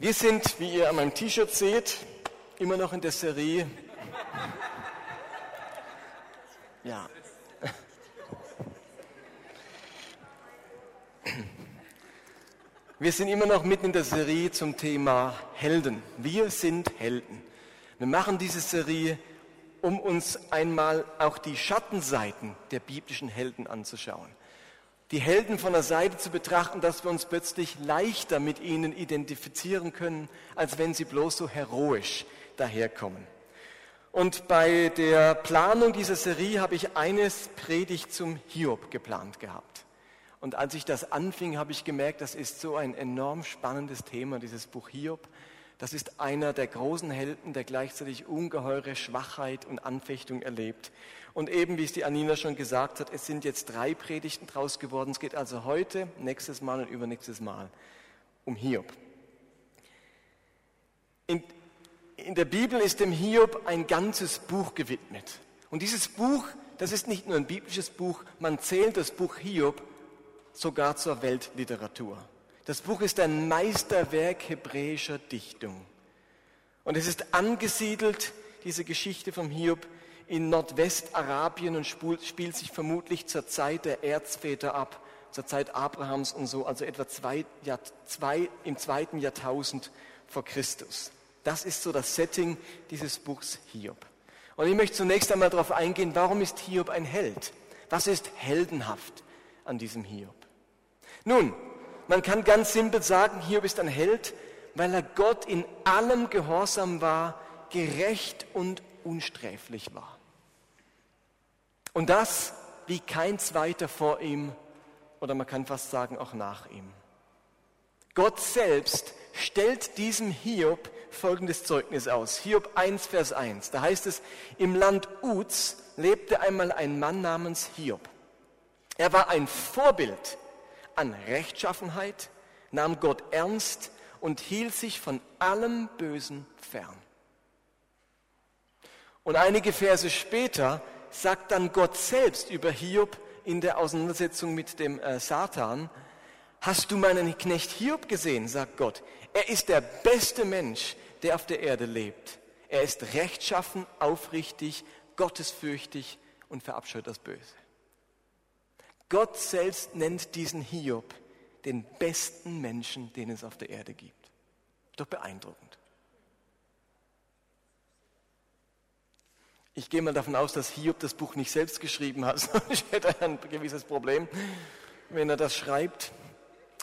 Wir sind, wie ihr an meinem T-Shirt seht, immer noch in der Serie. Ja. Wir sind immer noch mitten in der Serie zum Thema Helden. Wir sind Helden. Wir machen diese Serie, um uns einmal auch die Schattenseiten der biblischen Helden anzuschauen die Helden von der Seite zu betrachten, dass wir uns plötzlich leichter mit ihnen identifizieren können, als wenn sie bloß so heroisch daherkommen. Und bei der Planung dieser Serie habe ich eines Predigt zum Hiob geplant gehabt. Und als ich das anfing, habe ich gemerkt, das ist so ein enorm spannendes Thema, dieses Buch Hiob. Das ist einer der großen Helden, der gleichzeitig ungeheure Schwachheit und Anfechtung erlebt. Und eben, wie es die Anina schon gesagt hat, es sind jetzt drei Predigten draus geworden. Es geht also heute, nächstes Mal und übernächstes Mal um Hiob. In, in der Bibel ist dem Hiob ein ganzes Buch gewidmet. Und dieses Buch, das ist nicht nur ein biblisches Buch, man zählt das Buch Hiob sogar zur Weltliteratur. Das Buch ist ein Meisterwerk hebräischer Dichtung. Und es ist angesiedelt, diese Geschichte vom Hiob, in Nordwestarabien und spielt sich vermutlich zur Zeit der Erzväter ab, zur Zeit Abrahams und so, also etwa zwei, Jahr, zwei, im zweiten Jahrtausend vor Christus. Das ist so das Setting dieses Buchs Hiob. Und ich möchte zunächst einmal darauf eingehen, warum ist Hiob ein Held? Was ist heldenhaft an diesem Hiob? Nun, man kann ganz simpel sagen, Hiob ist ein Held, weil er Gott in allem gehorsam war, gerecht und unsträflich war. Und das wie kein zweiter vor ihm oder man kann fast sagen auch nach ihm. Gott selbst stellt diesem Hiob folgendes Zeugnis aus. Hiob 1, Vers 1. Da heißt es, im Land Uz lebte einmal ein Mann namens Hiob. Er war ein Vorbild an Rechtschaffenheit, nahm Gott ernst und hielt sich von allem Bösen fern. Und einige Verse später sagt dann Gott selbst über Hiob in der Auseinandersetzung mit dem äh, Satan, hast du meinen Knecht Hiob gesehen, sagt Gott. Er ist der beste Mensch, der auf der Erde lebt. Er ist rechtschaffen, aufrichtig, gottesfürchtig und verabscheut das Böse. Gott selbst nennt diesen Hiob den besten Menschen, den es auf der Erde gibt. Doch beeindruckend. Ich gehe mal davon aus, dass Hiob das Buch nicht selbst geschrieben hat, sonst hätte er ein gewisses Problem, wenn er das schreibt.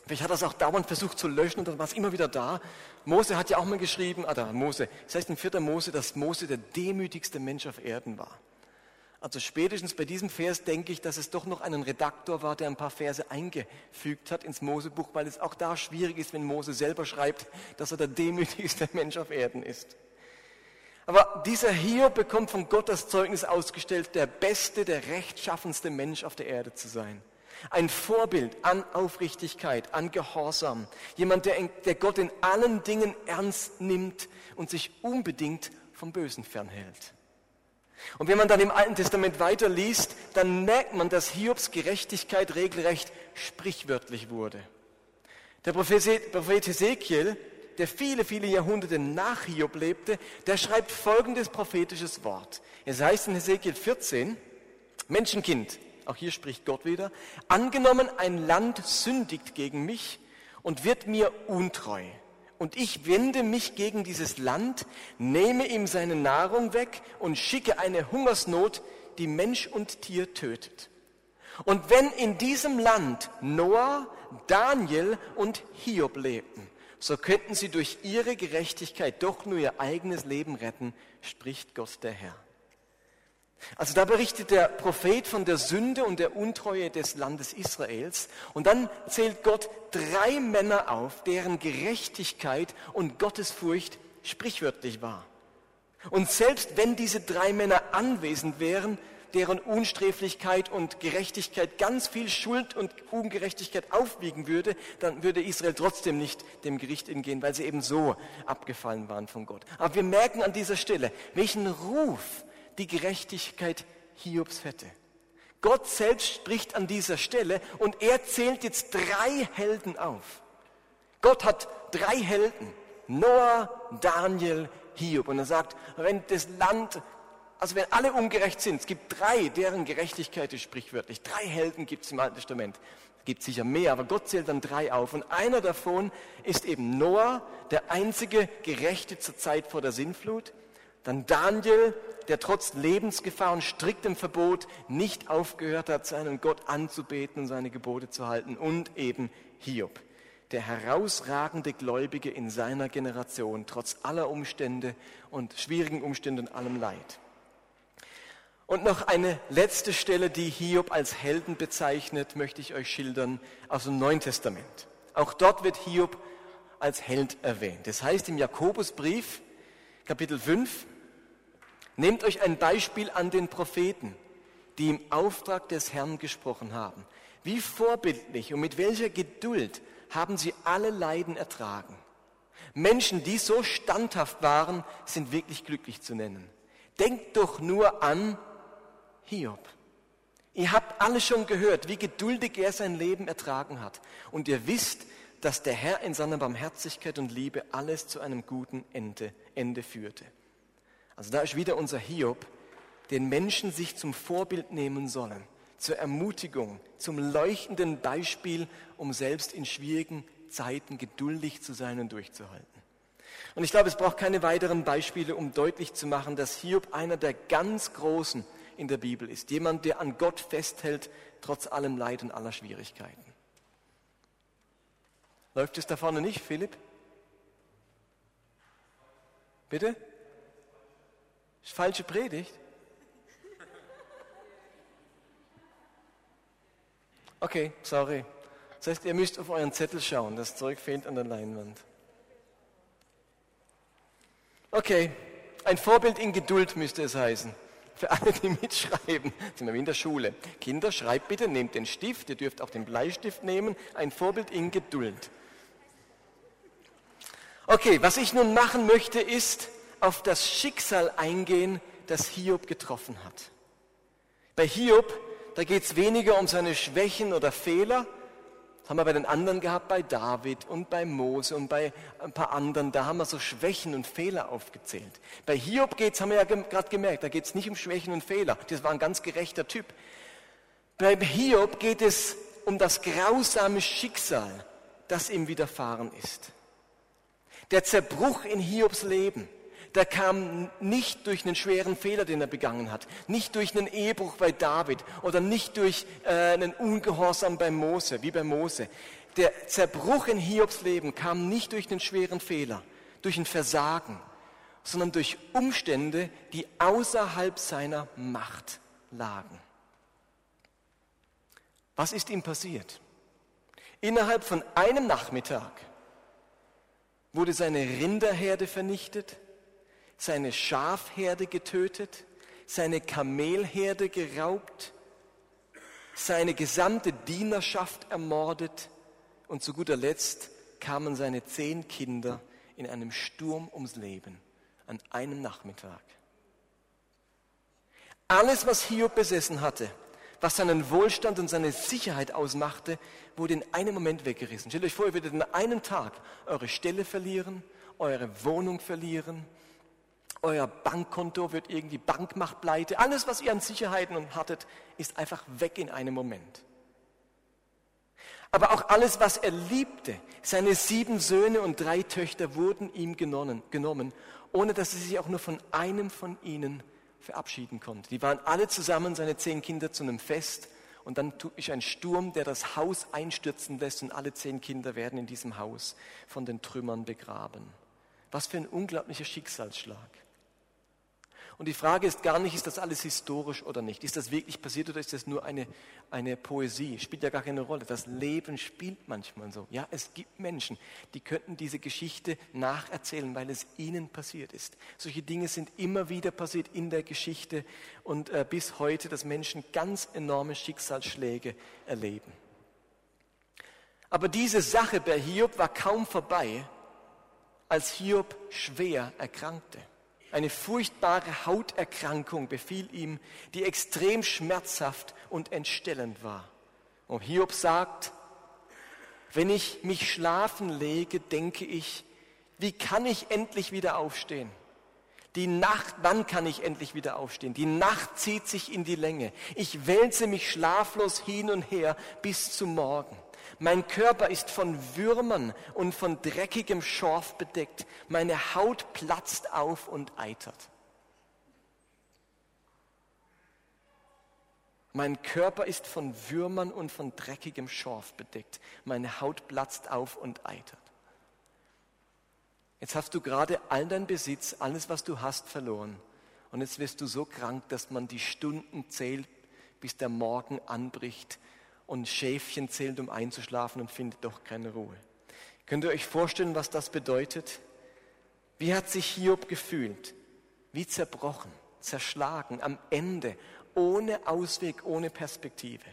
Vielleicht hat er es auch dauernd versucht zu löschen und dann war es immer wieder da. Mose hat ja auch mal geschrieben, ah da, Mose, das heißt in 4. Mose, dass Mose der demütigste Mensch auf Erden war. Also spätestens bei diesem Vers denke ich, dass es doch noch einen Redaktor war, der ein paar Verse eingefügt hat ins Mosebuch, weil es auch da schwierig ist, wenn Mose selber schreibt, dass er der demütigste Mensch auf Erden ist. Aber dieser hier bekommt von Gott das Zeugnis ausgestellt, der beste, der rechtschaffenste Mensch auf der Erde zu sein. Ein Vorbild an Aufrichtigkeit, an Gehorsam. Jemand, der, der Gott in allen Dingen ernst nimmt und sich unbedingt vom Bösen fernhält. Und wenn man dann im Alten Testament weiterliest, dann merkt man, dass Hiobs Gerechtigkeit regelrecht sprichwörtlich wurde. Der Prophet Ezekiel der viele, viele Jahrhunderte nach Hiob lebte, der schreibt folgendes prophetisches Wort. Es heißt in Hesekiel 14, Menschenkind, auch hier spricht Gott wieder, angenommen ein Land sündigt gegen mich und wird mir untreu. Und ich wende mich gegen dieses Land, nehme ihm seine Nahrung weg und schicke eine Hungersnot, die Mensch und Tier tötet. Und wenn in diesem Land Noah, Daniel und Hiob lebten, so könnten sie durch ihre Gerechtigkeit doch nur ihr eigenes Leben retten, spricht Gott der Herr. Also da berichtet der Prophet von der Sünde und der Untreue des Landes Israels und dann zählt Gott drei Männer auf, deren Gerechtigkeit und Gottesfurcht sprichwörtlich war. Und selbst wenn diese drei Männer anwesend wären, deren Unsträflichkeit und Gerechtigkeit ganz viel Schuld und Ungerechtigkeit aufwiegen würde, dann würde Israel trotzdem nicht dem Gericht entgehen, weil sie eben so abgefallen waren von Gott. Aber wir merken an dieser Stelle, welchen Ruf die Gerechtigkeit Hiobs hätte. Gott selbst spricht an dieser Stelle und er zählt jetzt drei Helden auf. Gott hat drei Helden Noah, Daniel, Hiob. Und er sagt, wenn das Land, also wenn alle ungerecht sind, es gibt drei, deren Gerechtigkeit ist sprichwörtlich. Drei Helden gibt es im Alten Testament. Es gibt sicher mehr, aber Gott zählt dann drei auf. Und einer davon ist eben Noah, der einzige Gerechte zur Zeit vor der Sintflut. Dann Daniel, der trotz Lebensgefahr und striktem Verbot nicht aufgehört hat, seinen Gott anzubeten und seine Gebote zu halten. Und eben Hiob, der herausragende Gläubige in seiner Generation, trotz aller Umstände und schwierigen Umstände und allem Leid. Und noch eine letzte Stelle, die Hiob als Helden bezeichnet, möchte ich euch schildern aus dem Neuen Testament. Auch dort wird Hiob als Held erwähnt. Das heißt im Jakobusbrief, Kapitel 5, nehmt euch ein Beispiel an den Propheten, die im Auftrag des Herrn gesprochen haben. Wie vorbildlich und mit welcher Geduld haben sie alle Leiden ertragen. Menschen, die so standhaft waren, sind wirklich glücklich zu nennen. Denkt doch nur an Hiob. Ihr habt alle schon gehört, wie geduldig er sein Leben ertragen hat. Und ihr wisst, dass der Herr in seiner Barmherzigkeit und Liebe alles zu einem guten Ende, Ende führte. Also da ist wieder unser Hiob, den Menschen sich zum Vorbild nehmen sollen, zur Ermutigung, zum leuchtenden Beispiel, um selbst in schwierigen Zeiten geduldig zu sein und durchzuhalten. Und ich glaube, es braucht keine weiteren Beispiele, um deutlich zu machen, dass Hiob einer der ganz Großen in der Bibel ist. Jemand, der an Gott festhält, trotz allem Leid und aller Schwierigkeiten. Läuft es da vorne nicht, Philipp? Bitte? Falsche Predigt? Okay, sorry. Das heißt, ihr müsst auf euren Zettel schauen. Das Zeug fehlt an der Leinwand. Okay, ein Vorbild in Geduld müsste es heißen. Für alle, die mitschreiben, sind wir wie in der Schule. Kinder, schreibt bitte, nehmt den Stift, ihr dürft auch den Bleistift nehmen. Ein Vorbild in Geduld. Okay, was ich nun machen möchte, ist auf das Schicksal eingehen, das Hiob getroffen hat. Bei Hiob, da geht es weniger um seine Schwächen oder Fehler, das haben wir bei den anderen gehabt, bei David und bei Mose und bei ein paar anderen. Da haben wir so Schwächen und Fehler aufgezählt. Bei Hiob geht es, haben wir ja gerade gemerkt, da geht es nicht um Schwächen und Fehler. Das war ein ganz gerechter Typ. Bei Hiob geht es um das grausame Schicksal, das ihm widerfahren ist. Der Zerbruch in Hiobs Leben der kam nicht durch einen schweren Fehler, den er begangen hat, nicht durch einen Ehebruch bei David oder nicht durch äh, einen Ungehorsam bei Mose, wie bei Mose. Der Zerbruch in Hiobs Leben kam nicht durch einen schweren Fehler, durch ein Versagen, sondern durch Umstände, die außerhalb seiner Macht lagen. Was ist ihm passiert? Innerhalb von einem Nachmittag wurde seine Rinderherde vernichtet, seine Schafherde getötet, seine Kamelherde geraubt, seine gesamte Dienerschaft ermordet und zu guter Letzt kamen seine zehn Kinder in einem Sturm ums Leben an einem Nachmittag. Alles, was Hiob besessen hatte, was seinen Wohlstand und seine Sicherheit ausmachte, wurde in einem Moment weggerissen. Stellt euch vor, ihr würdet in einem Tag eure Stelle verlieren, eure Wohnung verlieren, euer Bankkonto wird irgendwie Bank macht pleite. Alles, was ihr an Sicherheiten hattet, ist einfach weg in einem Moment. Aber auch alles, was er liebte, seine sieben Söhne und drei Töchter wurden ihm genommen, genommen ohne dass er sich auch nur von einem von ihnen verabschieden konnte. Die waren alle zusammen, seine zehn Kinder, zu einem Fest. Und dann ist ein Sturm, der das Haus einstürzen lässt und alle zehn Kinder werden in diesem Haus von den Trümmern begraben. Was für ein unglaublicher Schicksalsschlag. Und die Frage ist gar nicht, ist das alles historisch oder nicht? Ist das wirklich passiert oder ist das nur eine, eine Poesie? Spielt ja gar keine Rolle. Das Leben spielt manchmal so. Ja, es gibt Menschen, die könnten diese Geschichte nacherzählen, weil es ihnen passiert ist. Solche Dinge sind immer wieder passiert in der Geschichte und äh, bis heute, dass Menschen ganz enorme Schicksalsschläge erleben. Aber diese Sache bei Hiob war kaum vorbei, als Hiob schwer erkrankte. Eine furchtbare Hauterkrankung befiel ihm, die extrem schmerzhaft und entstellend war. Und Hiob sagt, wenn ich mich schlafen lege, denke ich, Wie kann ich endlich wieder aufstehen? Die Nacht, wann kann ich endlich wieder aufstehen? Die Nacht zieht sich in die Länge. Ich wälze mich schlaflos hin und her bis zum Morgen. Mein Körper ist von Würmern und von dreckigem Schorf bedeckt. Meine Haut platzt auf und eitert. Mein Körper ist von Würmern und von dreckigem Schorf bedeckt. Meine Haut platzt auf und eitert. Jetzt hast du gerade all dein Besitz, alles, was du hast, verloren. Und jetzt wirst du so krank, dass man die Stunden zählt, bis der Morgen anbricht und Schäfchen zählt, um einzuschlafen und findet doch keine Ruhe. Könnt ihr euch vorstellen, was das bedeutet? Wie hat sich Hiob gefühlt? Wie zerbrochen, zerschlagen, am Ende, ohne Ausweg, ohne Perspektive.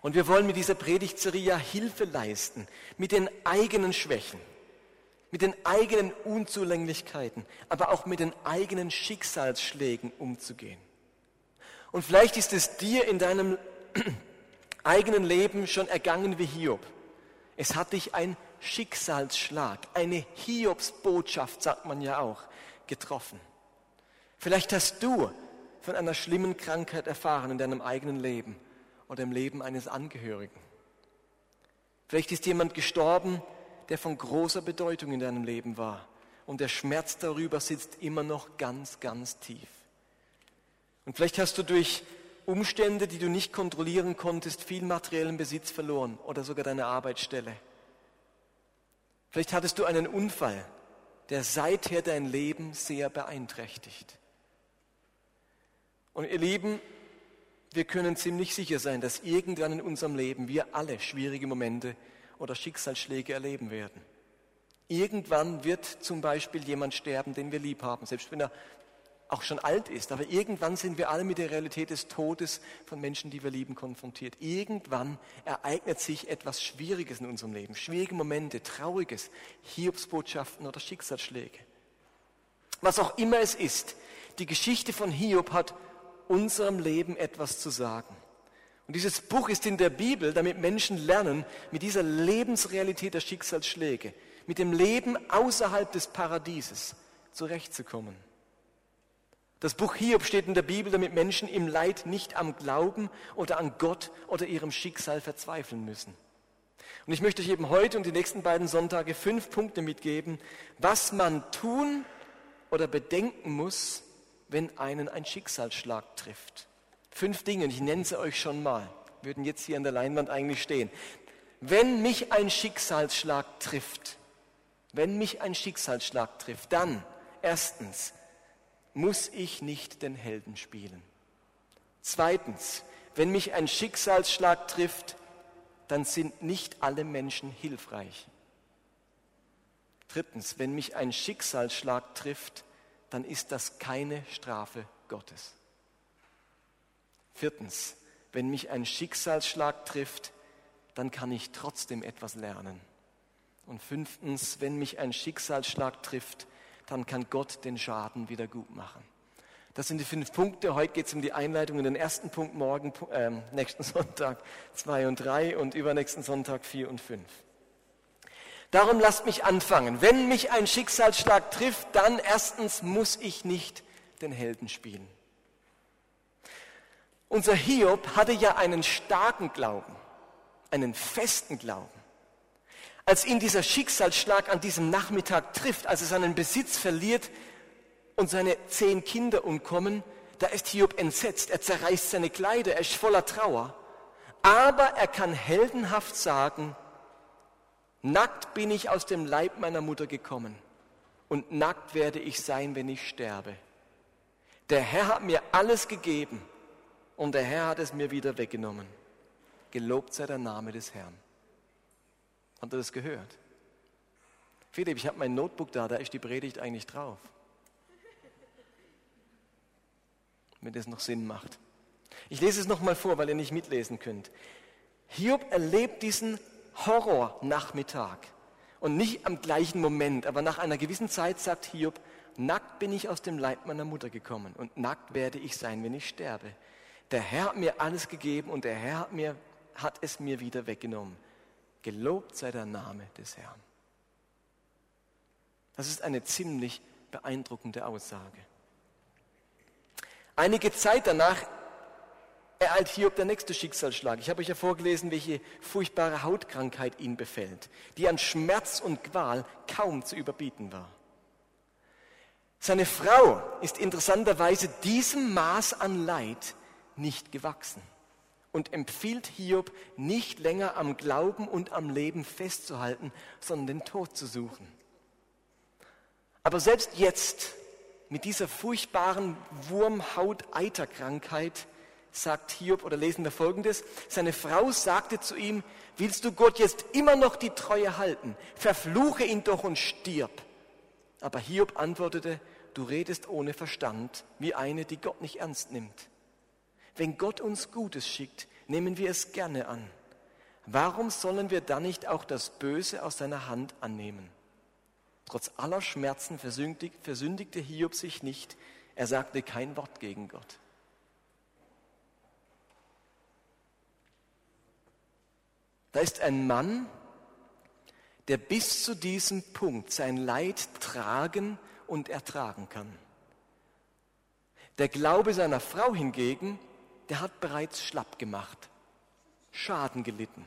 Und wir wollen mit dieser Predigtserie Hilfe leisten, mit den eigenen Schwächen mit den eigenen Unzulänglichkeiten, aber auch mit den eigenen Schicksalsschlägen umzugehen. Und vielleicht ist es dir in deinem eigenen Leben schon ergangen wie Hiob. Es hat dich ein Schicksalsschlag, eine Hiobsbotschaft, sagt man ja auch, getroffen. Vielleicht hast du von einer schlimmen Krankheit erfahren in deinem eigenen Leben oder im Leben eines Angehörigen. Vielleicht ist jemand gestorben, der von großer Bedeutung in deinem Leben war. Und der Schmerz darüber sitzt immer noch ganz, ganz tief. Und vielleicht hast du durch Umstände, die du nicht kontrollieren konntest, viel materiellen Besitz verloren oder sogar deine Arbeitsstelle. Vielleicht hattest du einen Unfall, der seither dein Leben sehr beeinträchtigt. Und ihr Lieben, wir können ziemlich sicher sein, dass irgendwann in unserem Leben wir alle schwierige Momente oder Schicksalsschläge erleben werden. Irgendwann wird zum Beispiel jemand sterben, den wir lieb haben, selbst wenn er auch schon alt ist. Aber irgendwann sind wir alle mit der Realität des Todes von Menschen, die wir lieben, konfrontiert. Irgendwann ereignet sich etwas Schwieriges in unserem Leben. Schwierige Momente, Trauriges, Hiobsbotschaften oder Schicksalsschläge. Was auch immer es ist, die Geschichte von Hiob hat unserem Leben etwas zu sagen. Und dieses Buch ist in der Bibel, damit Menschen lernen, mit dieser Lebensrealität der Schicksalsschläge, mit dem Leben außerhalb des Paradieses zurechtzukommen. Das Buch Hiob steht in der Bibel, damit Menschen im Leid nicht am Glauben oder an Gott oder ihrem Schicksal verzweifeln müssen. Und ich möchte euch eben heute und die nächsten beiden Sonntage fünf Punkte mitgeben, was man tun oder bedenken muss, wenn einen ein Schicksalsschlag trifft. Fünf Dinge, ich nenne sie euch schon mal, würden jetzt hier an der Leinwand eigentlich stehen. Wenn mich ein Schicksalsschlag trifft, wenn mich ein Schicksalsschlag trifft, dann erstens muss ich nicht den Helden spielen. Zweitens, wenn mich ein Schicksalsschlag trifft, dann sind nicht alle Menschen hilfreich. Drittens, wenn mich ein Schicksalsschlag trifft, dann ist das keine Strafe Gottes. Viertens, wenn mich ein Schicksalsschlag trifft, dann kann ich trotzdem etwas lernen. Und fünftens, wenn mich ein Schicksalsschlag trifft, dann kann Gott den Schaden wieder gut machen. Das sind die fünf Punkte. Heute geht es um die Einleitung in den ersten Punkt, morgen, äh, nächsten Sonntag zwei und drei und übernächsten Sonntag vier und fünf. Darum lasst mich anfangen. Wenn mich ein Schicksalsschlag trifft, dann erstens muss ich nicht den Helden spielen. Unser Hiob hatte ja einen starken Glauben, einen festen Glauben. Als ihn dieser Schicksalsschlag an diesem Nachmittag trifft, als er seinen Besitz verliert und seine zehn Kinder umkommen, da ist Hiob entsetzt, er zerreißt seine Kleider, er ist voller Trauer. Aber er kann heldenhaft sagen, nackt bin ich aus dem Leib meiner Mutter gekommen und nackt werde ich sein, wenn ich sterbe. Der Herr hat mir alles gegeben und der Herr hat es mir wieder weggenommen. Gelobt sei der Name des Herrn. Habt ihr das gehört? Philipp, ich habe mein Notebook da, da ist die Predigt eigentlich drauf. Wenn das noch Sinn macht. Ich lese es nochmal vor, weil ihr nicht mitlesen könnt. Hiob erlebt diesen Horrornachmittag. Und nicht am gleichen Moment, aber nach einer gewissen Zeit sagt Hiob, nackt bin ich aus dem Leib meiner Mutter gekommen und nackt werde ich sein, wenn ich sterbe. Der Herr hat mir alles gegeben und der Herr hat, mir, hat es mir wieder weggenommen. Gelobt sei der Name des Herrn. Das ist eine ziemlich beeindruckende Aussage. Einige Zeit danach ereilt Hiob der nächste Schicksalsschlag. Ich habe euch ja vorgelesen, welche furchtbare Hautkrankheit ihn befällt, die an Schmerz und Qual kaum zu überbieten war. Seine Frau ist interessanterweise diesem Maß an Leid nicht gewachsen und empfiehlt Hiob, nicht länger am Glauben und am Leben festzuhalten, sondern den Tod zu suchen. Aber selbst jetzt, mit dieser furchtbaren Wurmhaut-Eiterkrankheit, sagt Hiob, oder lesen wir folgendes, seine Frau sagte zu ihm, willst du Gott jetzt immer noch die Treue halten? Verfluche ihn doch und stirb. Aber Hiob antwortete, du redest ohne Verstand, wie eine, die Gott nicht ernst nimmt. Wenn Gott uns Gutes schickt, nehmen wir es gerne an. Warum sollen wir dann nicht auch das Böse aus seiner Hand annehmen? Trotz aller Schmerzen versündigte Hiob sich nicht. Er sagte kein Wort gegen Gott. Da ist ein Mann, der bis zu diesem Punkt sein Leid tragen und ertragen kann. Der Glaube seiner Frau hingegen der hat bereits schlapp gemacht, Schaden gelitten.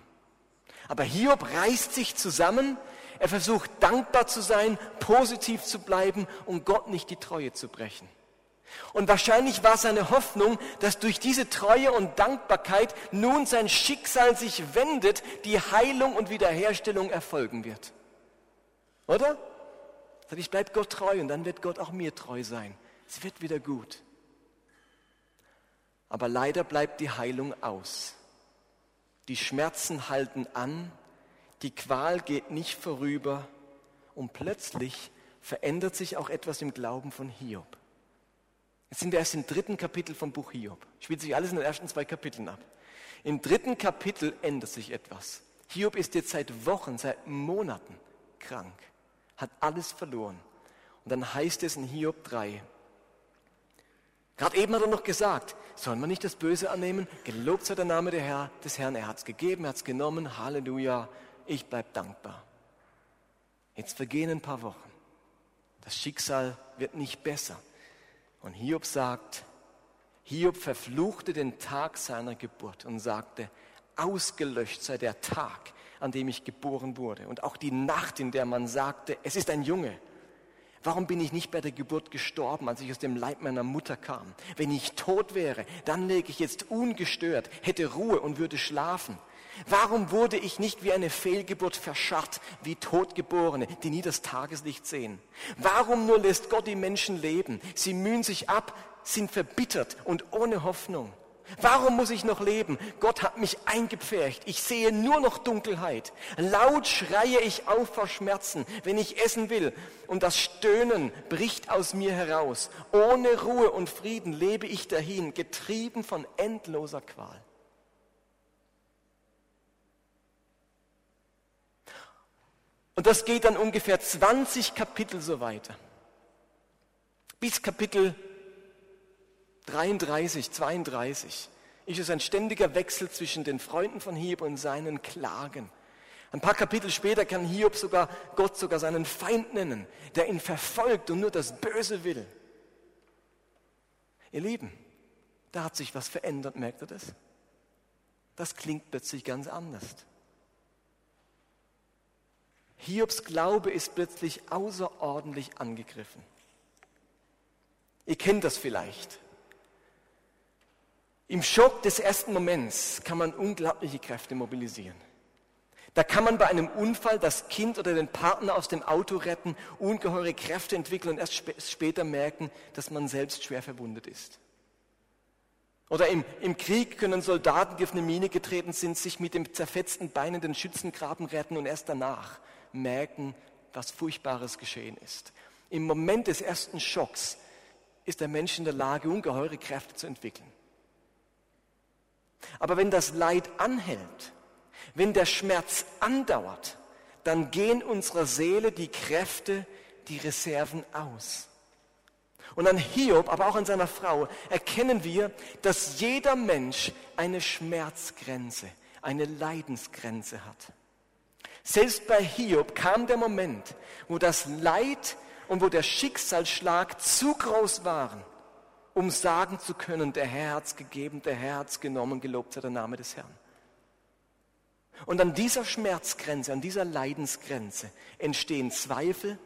Aber Hiob reißt sich zusammen, er versucht dankbar zu sein, positiv zu bleiben und Gott nicht die Treue zu brechen. Und wahrscheinlich war seine Hoffnung, dass durch diese Treue und Dankbarkeit nun sein Schicksal sich wendet, die Heilung und Wiederherstellung erfolgen wird. Oder? Ich bleibe Gott treu und dann wird Gott auch mir treu sein. Es wird wieder gut. Aber leider bleibt die Heilung aus. Die Schmerzen halten an, die Qual geht nicht vorüber und plötzlich verändert sich auch etwas im Glauben von Hiob. Jetzt sind wir erst im dritten Kapitel vom Buch Hiob. Spielt sich alles in den ersten zwei Kapiteln ab. Im dritten Kapitel ändert sich etwas. Hiob ist jetzt seit Wochen, seit Monaten krank, hat alles verloren. Und dann heißt es in Hiob 3, Gerade eben hat er noch gesagt, sollen wir nicht das Böse annehmen? Gelobt sei der Name der Herr, des Herrn. Er hat es gegeben, er hat es genommen. Halleluja. Ich bleibe dankbar. Jetzt vergehen ein paar Wochen. Das Schicksal wird nicht besser. Und Hiob sagt, Hiob verfluchte den Tag seiner Geburt und sagte, ausgelöscht sei der Tag, an dem ich geboren wurde. Und auch die Nacht, in der man sagte, es ist ein Junge. Warum bin ich nicht bei der Geburt gestorben, als ich aus dem Leib meiner Mutter kam? Wenn ich tot wäre, dann läge ich jetzt ungestört, hätte Ruhe und würde schlafen. Warum wurde ich nicht wie eine Fehlgeburt verscharrt, wie Totgeborene, die nie das Tageslicht sehen? Warum nur lässt Gott die Menschen leben? Sie mühen sich ab, sind verbittert und ohne Hoffnung. Warum muss ich noch leben? Gott hat mich eingepfercht. Ich sehe nur noch Dunkelheit. Laut schreie ich auf vor Schmerzen, wenn ich essen will. Und das Stöhnen bricht aus mir heraus. Ohne Ruhe und Frieden lebe ich dahin, getrieben von endloser Qual. Und das geht dann ungefähr 20 Kapitel so weiter. Bis Kapitel 33, 32 ist es ein ständiger Wechsel zwischen den Freunden von Hiob und seinen Klagen. Ein paar Kapitel später kann Hiob sogar Gott sogar seinen Feind nennen, der ihn verfolgt und nur das Böse will. Ihr Lieben, da hat sich was verändert, merkt ihr das? Das klingt plötzlich ganz anders. Hiobs Glaube ist plötzlich außerordentlich angegriffen. Ihr kennt das vielleicht. Im Schock des ersten Moments kann man unglaubliche Kräfte mobilisieren. Da kann man bei einem Unfall das Kind oder den Partner aus dem Auto retten, ungeheure Kräfte entwickeln und erst sp später merken, dass man selbst schwer verwundet ist. Oder im, im Krieg können Soldaten, die auf eine Mine getreten sind, sich mit dem zerfetzten Bein in den Schützengraben retten und erst danach merken, was Furchtbares geschehen ist. Im Moment des ersten Schocks ist der Mensch in der Lage, ungeheure Kräfte zu entwickeln. Aber wenn das Leid anhält, wenn der Schmerz andauert, dann gehen unserer Seele die Kräfte, die Reserven aus. Und an Hiob, aber auch an seiner Frau erkennen wir, dass jeder Mensch eine Schmerzgrenze, eine Leidensgrenze hat. Selbst bei Hiob kam der Moment, wo das Leid und wo der Schicksalsschlag zu groß waren, um sagen zu können, der Herr hat's gegeben, der Herr hat's genommen, gelobt sei der Name des Herrn. Und an dieser Schmerzgrenze, an dieser Leidensgrenze entstehen Zweifel,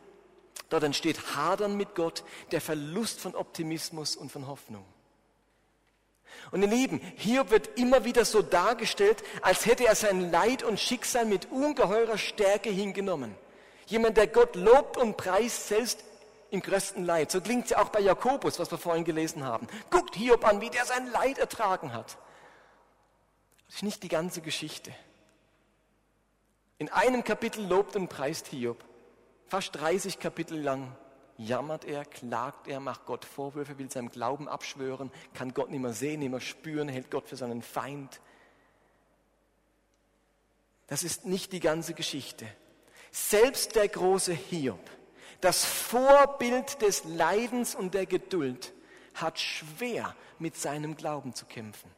dort entsteht Hadern mit Gott, der Verlust von Optimismus und von Hoffnung. Und ihr Lieben, Hiob wird immer wieder so dargestellt, als hätte er sein Leid und Schicksal mit ungeheurer Stärke hingenommen. Jemand, der Gott lobt und preist, selbst im größten Leid. So klingt es ja auch bei Jakobus, was wir vorhin gelesen haben. Guckt Hiob an, wie der sein Leid ertragen hat. Das ist nicht die ganze Geschichte. In einem Kapitel lobt und preist Hiob. Fast 30 Kapitel lang jammert er, klagt er, macht Gott Vorwürfe, will seinem Glauben abschwören, kann Gott nicht mehr sehen, nicht mehr spüren, hält Gott für seinen Feind. Das ist nicht die ganze Geschichte. Selbst der große Hiob, das Vorbild des Leidens und der Geduld, hat schwer mit seinem Glauben zu kämpfen.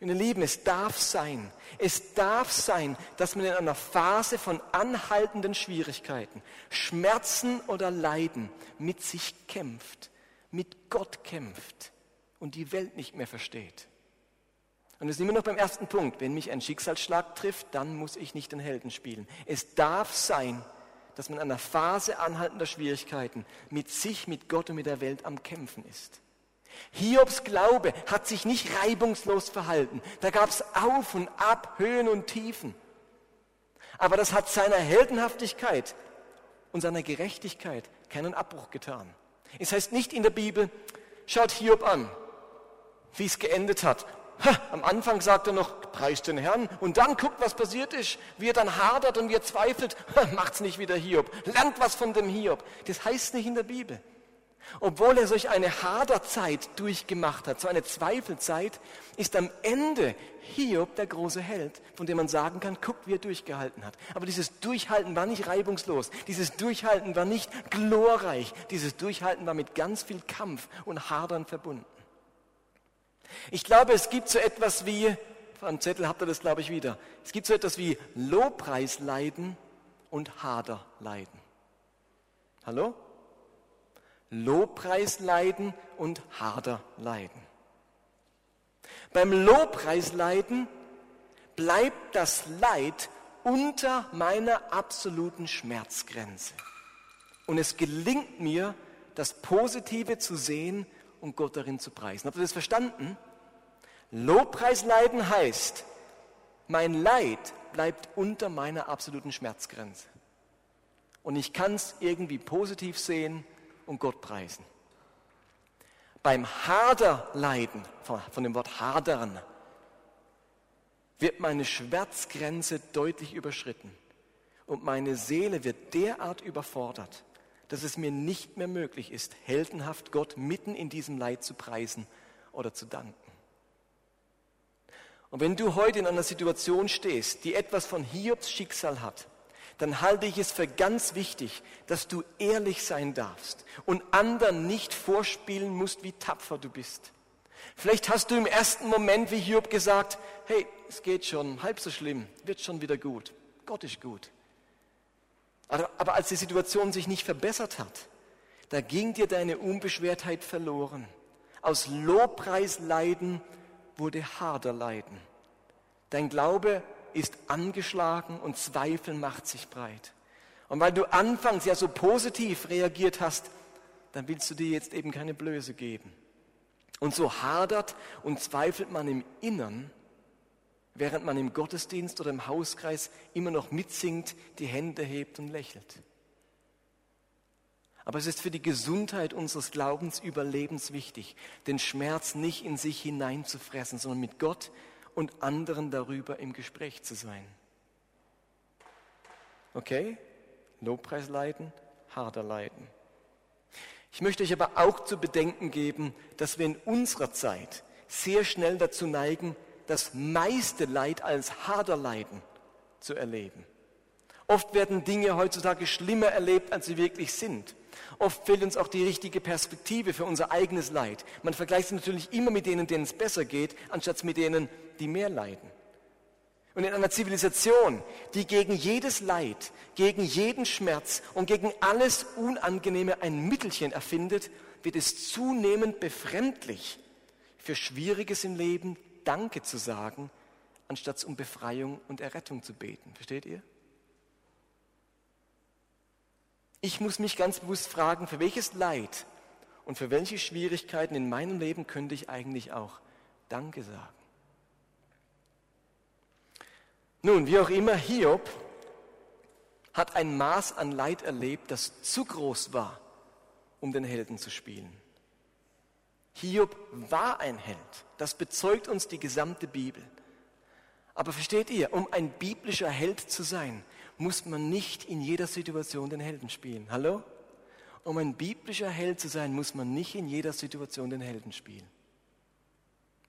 Ihr Lieben, es darf sein, es darf sein, dass man in einer Phase von anhaltenden Schwierigkeiten, Schmerzen oder Leiden mit sich kämpft, mit Gott kämpft und die Welt nicht mehr versteht. Und wir sind immer noch beim ersten Punkt. Wenn mich ein Schicksalsschlag trifft, dann muss ich nicht den Helden spielen. Es darf sein, dass man in einer Phase anhaltender Schwierigkeiten mit sich, mit Gott und mit der Welt am Kämpfen ist. Hiobs Glaube hat sich nicht reibungslos verhalten. Da gab es Auf und Ab, Höhen und Tiefen. Aber das hat seiner Heldenhaftigkeit und seiner Gerechtigkeit keinen Abbruch getan. Es heißt nicht in der Bibel, schaut Hiob an, wie es geendet hat. Am Anfang sagt er noch, preist den Herrn und dann guckt, was passiert ist, wie er dann hadert und wie er zweifelt. Ha, macht's nicht wieder Hiob. Lernt was von dem Hiob. Das heißt nicht in der Bibel. Obwohl er solch eine Haderzeit durchgemacht hat, so eine Zweifelzeit, ist am Ende Hiob der große Held, von dem man sagen kann, guckt, wie er durchgehalten hat. Aber dieses Durchhalten war nicht reibungslos, dieses Durchhalten war nicht glorreich, dieses Durchhalten war mit ganz viel Kampf und Hadern verbunden. Ich glaube, es gibt so etwas wie, am Zettel habt ihr das, glaube ich, wieder, es gibt so etwas wie Lobpreisleiden und Haderleiden. Hallo? Lobpreisleiden und Haderleiden. Beim Lobpreisleiden bleibt das Leid unter meiner absoluten Schmerzgrenze. Und es gelingt mir, das Positive zu sehen und Gott darin zu preisen. Habt ihr das verstanden? Lobpreisleiden heißt, mein Leid bleibt unter meiner absoluten Schmerzgrenze. Und ich kann es irgendwie positiv sehen und Gott preisen. Beim Haderleiden, von dem Wort hadern, wird meine Schmerzgrenze deutlich überschritten und meine Seele wird derart überfordert, dass es mir nicht mehr möglich ist, heldenhaft Gott mitten in diesem Leid zu preisen oder zu danken. Und wenn du heute in einer Situation stehst, die etwas von Hiobs Schicksal hat, dann halte ich es für ganz wichtig, dass du ehrlich sein darfst und anderen nicht vorspielen musst, wie tapfer du bist. Vielleicht hast du im ersten Moment wie Hiob gesagt, hey, es geht schon, halb so schlimm, wird schon wieder gut. Gott ist gut. Aber, als die Situation sich nicht verbessert hat, da ging dir deine Unbeschwertheit verloren. Aus Lobpreisleiden wurde Haderleiden. Dein Glaube ist angeschlagen und Zweifel macht sich breit. Und weil du anfangs ja so positiv reagiert hast, dann willst du dir jetzt eben keine Blöße geben. Und so hadert und zweifelt man im Innern, während man im Gottesdienst oder im Hauskreis immer noch mitsingt, die Hände hebt und lächelt. Aber es ist für die Gesundheit unseres Glaubens überlebenswichtig, den Schmerz nicht in sich hineinzufressen, sondern mit Gott und anderen darüber im Gespräch zu sein. Okay? Lobpreis leiden, harder leiden. Ich möchte euch aber auch zu bedenken geben, dass wir in unserer Zeit sehr schnell dazu neigen, das meiste Leid als harder Leiden zu erleben. Oft werden Dinge heutzutage schlimmer erlebt, als sie wirklich sind. Oft fehlt uns auch die richtige Perspektive für unser eigenes Leid. Man vergleicht sich natürlich immer mit denen, denen es besser geht, anstatt mit denen, die mehr leiden. Und in einer Zivilisation, die gegen jedes Leid, gegen jeden Schmerz und gegen alles Unangenehme ein Mittelchen erfindet, wird es zunehmend befremdlich, für Schwieriges im Leben Danke zu sagen, anstatt um Befreiung und Errettung zu beten. Versteht ihr? Ich muss mich ganz bewusst fragen, für welches Leid und für welche Schwierigkeiten in meinem Leben könnte ich eigentlich auch Danke sagen. Nun, wie auch immer, Hiob hat ein Maß an Leid erlebt, das zu groß war, um den Helden zu spielen. Hiob war ein Held. Das bezeugt uns die gesamte Bibel. Aber versteht ihr, um ein biblischer Held zu sein, muss man nicht in jeder Situation den Helden spielen. Hallo? Um ein biblischer Held zu sein, muss man nicht in jeder Situation den Helden spielen.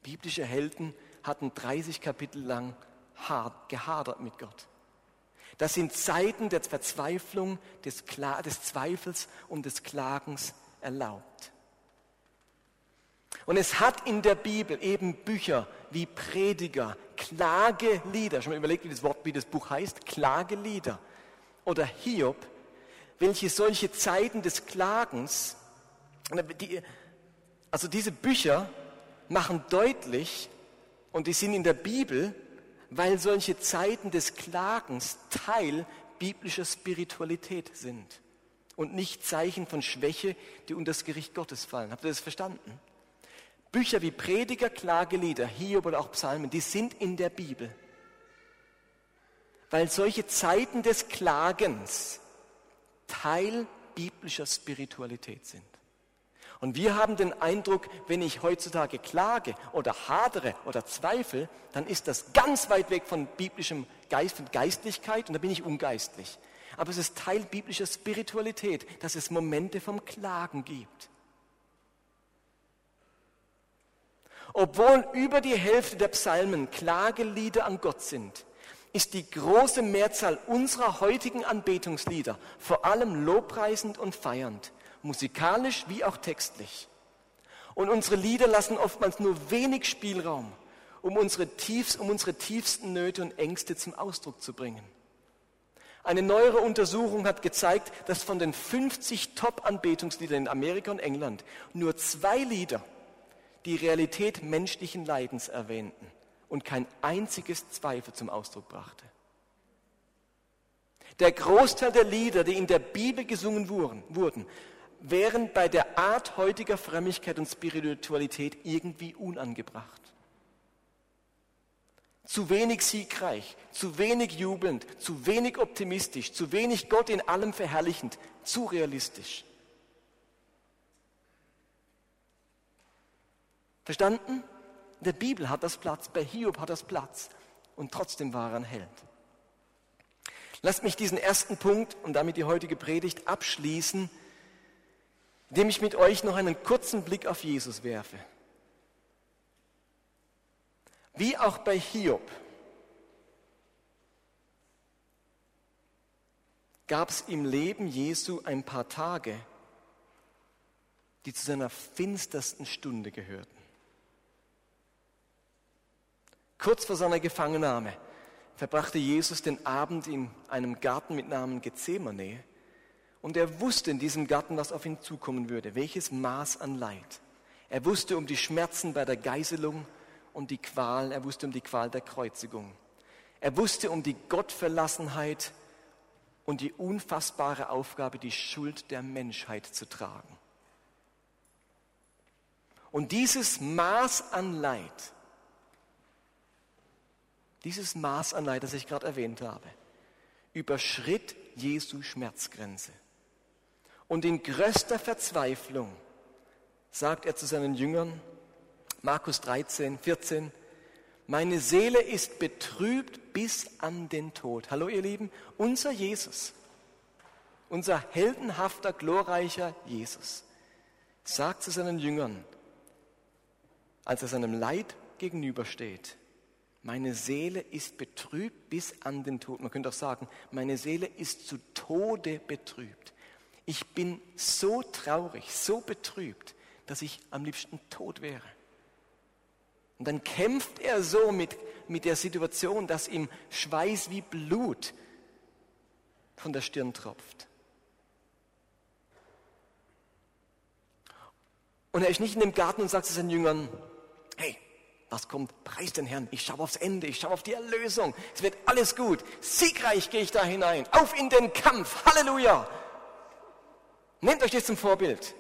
Biblische Helden hatten 30 Kapitel lang gehadert mit Gott. Das sind Zeiten der Verzweiflung, des, Kla des Zweifels und des Klagens erlaubt. Und es hat in der Bibel eben Bücher wie Prediger, Klagelieder, schon mal überlegt, wie das Wort, wie das Buch heißt, Klagelieder. Oder Hiob, welche solche Zeiten des Klagens, also diese Bücher machen deutlich, und die sind in der Bibel, weil solche Zeiten des Klagens Teil biblischer Spiritualität sind. Und nicht Zeichen von Schwäche, die unter das Gericht Gottes fallen. Habt ihr das verstanden? Bücher wie Prediger, Klagelieder, Hiob oder auch Psalmen, die sind in der Bibel. Weil solche Zeiten des Klagens Teil biblischer Spiritualität sind. Und wir haben den Eindruck, wenn ich heutzutage klage oder hadere oder zweifle, dann ist das ganz weit weg von biblischem Geist, von Geistlichkeit und da bin ich ungeistlich. Aber es ist Teil biblischer Spiritualität, dass es Momente vom Klagen gibt. Obwohl über die Hälfte der Psalmen Klagelieder an Gott sind, ist die große Mehrzahl unserer heutigen Anbetungslieder vor allem lobpreisend und feiernd musikalisch wie auch textlich. Und unsere Lieder lassen oftmals nur wenig Spielraum, um unsere, tiefs, um unsere tiefsten Nöte und Ängste zum Ausdruck zu bringen. Eine neuere Untersuchung hat gezeigt, dass von den 50 Top-Anbetungsliedern in Amerika und England nur zwei Lieder die Realität menschlichen Leidens erwähnten und kein einziges Zweifel zum Ausdruck brachte. Der Großteil der Lieder, die in der Bibel gesungen wurden, wären bei der Art heutiger Frömmigkeit und Spiritualität irgendwie unangebracht. Zu wenig siegreich, zu wenig jubelnd, zu wenig optimistisch, zu wenig Gott in allem verherrlichend, zu realistisch. Verstanden? In der Bibel hat das Platz, bei Hiob hat das Platz und trotzdem war er ein Held. Lasst mich diesen ersten Punkt und damit die heutige Predigt abschließen indem ich mit euch noch einen kurzen Blick auf Jesus werfe. Wie auch bei Hiob gab es im Leben Jesu ein paar Tage, die zu seiner finstersten Stunde gehörten. Kurz vor seiner Gefangennahme verbrachte Jesus den Abend in einem Garten mit Namen Gethsemane und er wusste in diesem Garten, was auf ihn zukommen würde, welches Maß an Leid. Er wusste um die Schmerzen bei der Geiselung und die Qual, er wusste um die Qual der Kreuzigung. Er wusste um die Gottverlassenheit und die unfassbare Aufgabe, die Schuld der Menschheit zu tragen. Und dieses Maß an Leid, dieses Maß an Leid, das ich gerade erwähnt habe, überschritt Jesu Schmerzgrenze. Und in größter Verzweiflung sagt er zu seinen Jüngern, Markus 13, 14, meine Seele ist betrübt bis an den Tod. Hallo ihr Lieben, unser Jesus, unser heldenhafter, glorreicher Jesus, sagt zu seinen Jüngern, als er seinem Leid gegenübersteht, meine Seele ist betrübt bis an den Tod. Man könnte auch sagen, meine Seele ist zu Tode betrübt. Ich bin so traurig, so betrübt, dass ich am liebsten tot wäre. Und dann kämpft er so mit mit der Situation, dass ihm Schweiß wie Blut von der Stirn tropft. Und er ist nicht in dem Garten und sagt zu seinen Jüngern, was kommt? Preis den Herrn. Ich schaue aufs Ende, ich schaue auf die Erlösung. Es wird alles gut. Siegreich gehe ich da hinein. Auf in den Kampf. Halleluja. Nehmt euch das zum Vorbild.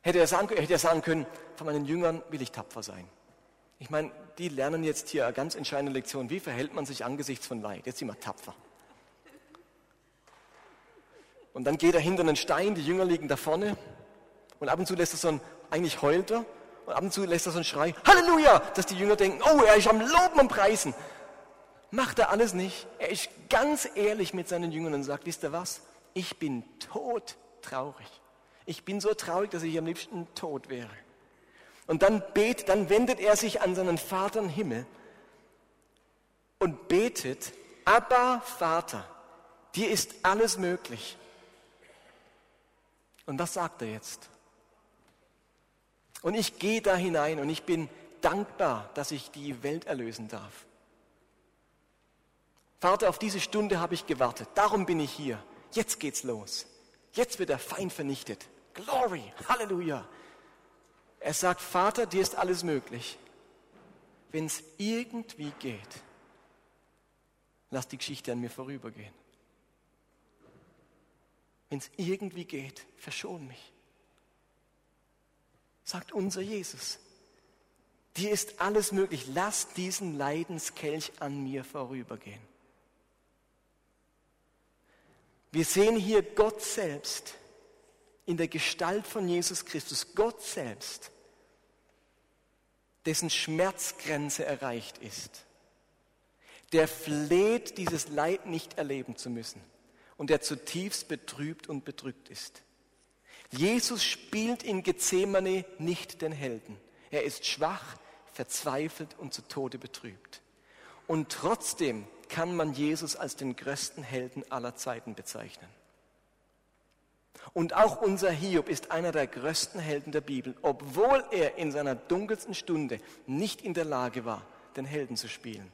Hätte er, sagen, hätte er sagen können, von meinen Jüngern will ich tapfer sein. Ich meine, die lernen jetzt hier eine ganz entscheidende Lektion. Wie verhält man sich angesichts von Leid? Jetzt sind wir tapfer. Und dann geht er hinter einen Stein, die Jünger liegen da vorne. Und ab und zu lässt er so ein, eigentlich heult er. Und ab und zu lässt er so einen Schrei, Halleluja, dass die Jünger denken, oh, er ist am Loben und Preisen. Macht er alles nicht. Er ist ganz ehrlich mit seinen Jüngern und sagt, wisst ihr was? Ich bin tot traurig. Ich bin so traurig, dass ich am liebsten tot wäre. Und dann bet, dann wendet er sich an seinen Vater im Himmel und betet, Abba Vater, dir ist alles möglich. Und was sagt er jetzt? Und ich gehe da hinein und ich bin dankbar, dass ich die Welt erlösen darf. Vater, auf diese Stunde habe ich gewartet. Darum bin ich hier. Jetzt geht's los. Jetzt wird der Feind vernichtet. Glory, Halleluja. Er sagt, Vater, dir ist alles möglich. Wenn es irgendwie geht, lass die Geschichte an mir vorübergehen. Wenn es irgendwie geht, verschon mich. Sagt unser Jesus. Dir ist alles möglich. Lass diesen Leidenskelch an mir vorübergehen. Wir sehen hier Gott selbst in der Gestalt von Jesus Christus, Gott selbst, dessen Schmerzgrenze erreicht ist, der fleht, dieses Leid nicht erleben zu müssen und der zutiefst betrübt und bedrückt ist. Jesus spielt in Gethsemane nicht den Helden. Er ist schwach, verzweifelt und zu Tode betrübt. Und trotzdem kann man Jesus als den größten Helden aller Zeiten bezeichnen. Und auch unser Hiob ist einer der größten Helden der Bibel, obwohl er in seiner dunkelsten Stunde nicht in der Lage war, den Helden zu spielen,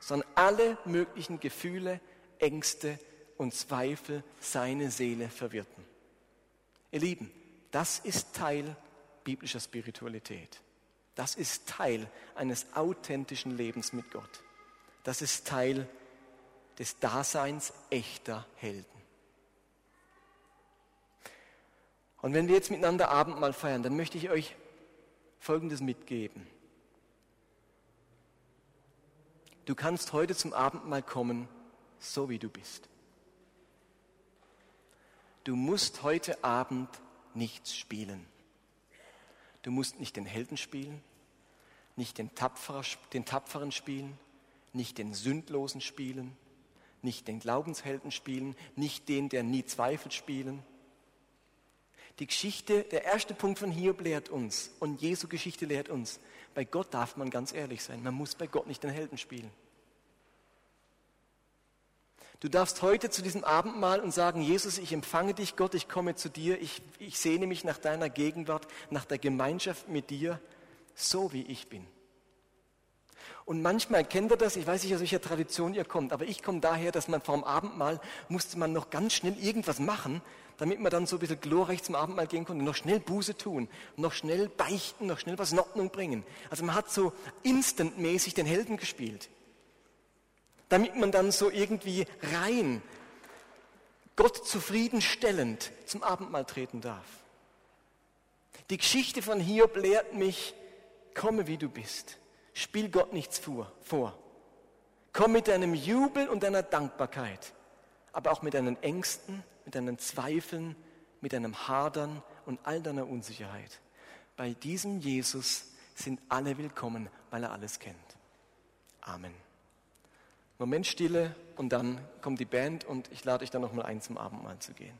sondern alle möglichen Gefühle, Ängste und Zweifel seine Seele verwirrten. Ihr Lieben, das ist Teil biblischer Spiritualität. Das ist Teil eines authentischen Lebens mit Gott. Das ist Teil des Daseins echter Helden. Und wenn wir jetzt miteinander Abendmahl feiern, dann möchte ich euch Folgendes mitgeben. Du kannst heute zum Abendmahl kommen, so wie du bist. Du musst heute Abend nichts spielen. Du musst nicht den Helden spielen, nicht den, Tapferer, den Tapferen spielen, nicht den Sündlosen spielen, nicht den Glaubenshelden spielen, nicht den, der nie zweifelt spielen die Geschichte, der erste Punkt von Hiob lehrt uns und Jesu Geschichte lehrt uns, bei Gott darf man ganz ehrlich sein. Man muss bei Gott nicht den Helden spielen. Du darfst heute zu diesem Abendmahl und sagen, Jesus, ich empfange dich, Gott, ich komme zu dir, ich, ich sehne mich nach deiner Gegenwart, nach der Gemeinschaft mit dir, so wie ich bin. Und manchmal kennt ihr das, ich weiß nicht, aus welcher Tradition ihr kommt, aber ich komme daher, dass man vor dem Abendmahl musste man noch ganz schnell irgendwas machen, damit man dann so ein bisschen glorreich zum Abendmahl gehen konnte, noch schnell Buße tun, noch schnell beichten, noch schnell was in Ordnung bringen. Also man hat so instantmäßig den Helden gespielt, damit man dann so irgendwie rein, Gott zufriedenstellend zum Abendmahl treten darf. Die Geschichte von Hiob lehrt mich, komme wie du bist. Spiel Gott nichts vor. Komm mit deinem Jubel und deiner Dankbarkeit, aber auch mit deinen Ängsten, mit deinen Zweifeln, mit deinem Hadern und all deiner Unsicherheit. Bei diesem Jesus sind alle willkommen, weil er alles kennt. Amen. Moment Stille und dann kommt die Band und ich lade euch dann nochmal ein, zum Abendmahl zu gehen.